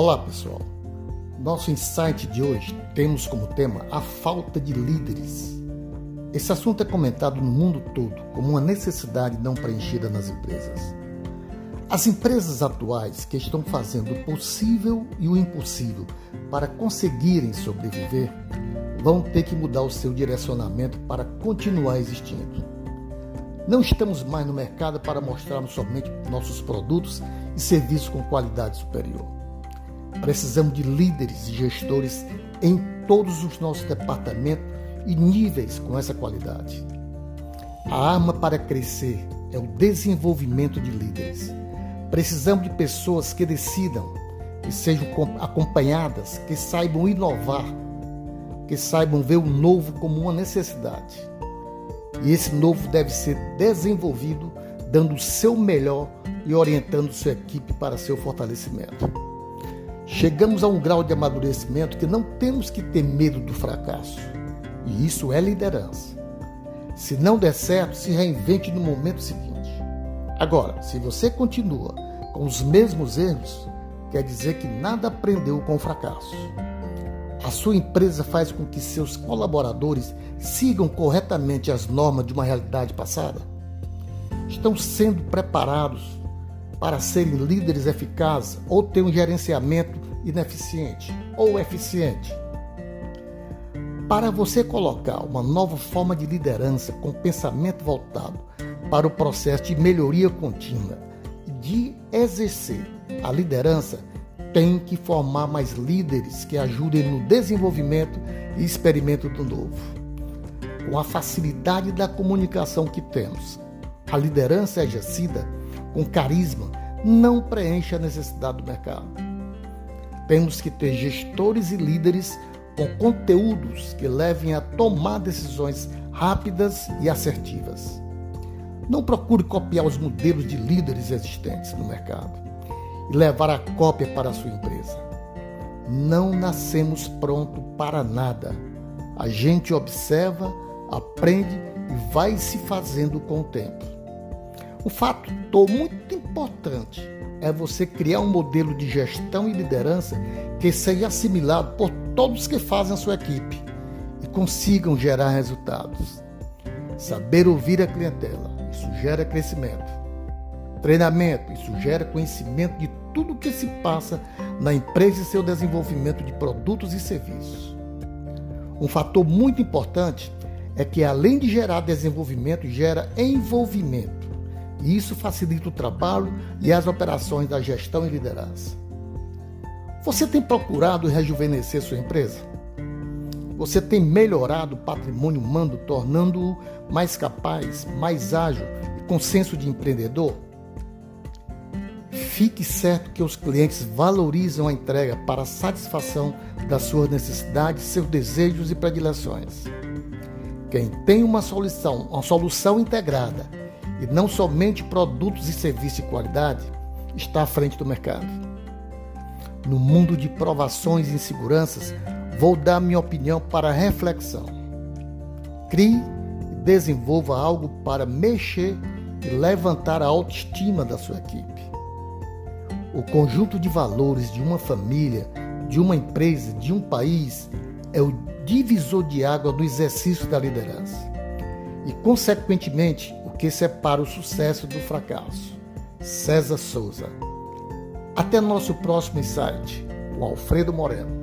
Olá, pessoal. Nosso insight de hoje temos como tema a falta de líderes. Esse assunto é comentado no mundo todo como uma necessidade não preenchida nas empresas. As empresas atuais que estão fazendo o possível e o impossível para conseguirem sobreviver vão ter que mudar o seu direcionamento para continuar existindo. Não estamos mais no mercado para mostrarmos somente nossos produtos e serviços com qualidade superior. Precisamos de líderes e gestores em todos os nossos departamentos e níveis com essa qualidade. A arma para crescer é o desenvolvimento de líderes. Precisamos de pessoas que decidam, que sejam acompanhadas, que saibam inovar, que saibam ver o novo como uma necessidade. E esse novo deve ser desenvolvido dando o seu melhor e orientando sua equipe para seu fortalecimento. Chegamos a um grau de amadurecimento que não temos que ter medo do fracasso. E isso é liderança. Se não der certo, se reinvente no momento seguinte. Agora, se você continua com os mesmos erros, quer dizer que nada aprendeu com o fracasso. A sua empresa faz com que seus colaboradores sigam corretamente as normas de uma realidade passada? Estão sendo preparados para serem líderes eficazes ou ter um gerenciamento ineficiente ou eficiente. Para você colocar uma nova forma de liderança com pensamento voltado para o processo de melhoria contínua de exercer a liderança, tem que formar mais líderes que ajudem no desenvolvimento e experimento do novo. Com a facilidade da comunicação que temos, a liderança exercida com carisma não preenche a necessidade do mercado. Temos que ter gestores e líderes com conteúdos que levem a tomar decisões rápidas e assertivas. Não procure copiar os modelos de líderes existentes no mercado e levar a cópia para a sua empresa. Não nascemos pronto para nada. A gente observa, aprende e vai se fazendo com o tempo. O fato muito importante é você criar um modelo de gestão e liderança que seja assimilado por todos que fazem a sua equipe e consigam gerar resultados. Saber ouvir a clientela, isso gera crescimento. Treinamento, isso gera conhecimento de tudo o que se passa na empresa e seu desenvolvimento de produtos e serviços. Um fator muito importante é que, além de gerar desenvolvimento, gera envolvimento e isso facilita o trabalho e as operações da gestão e liderança. Você tem procurado rejuvenescer sua empresa? Você tem melhorado o patrimônio humano, tornando-o mais capaz, mais ágil e com senso de empreendedor? Fique certo que os clientes valorizam a entrega para a satisfação das suas necessidades, seus desejos e predileções. Quem tem uma solução, uma solução integrada e não somente produtos e serviços de qualidade, está à frente do mercado. No mundo de provações e inseguranças, vou dar minha opinião para reflexão. Crie e desenvolva algo para mexer e levantar a autoestima da sua equipe. O conjunto de valores de uma família, de uma empresa, de um país é o divisor de água do exercício da liderança. E, consequentemente, que separa o sucesso do fracasso. César Souza. Até nosso próximo insight, com Alfredo Moreno.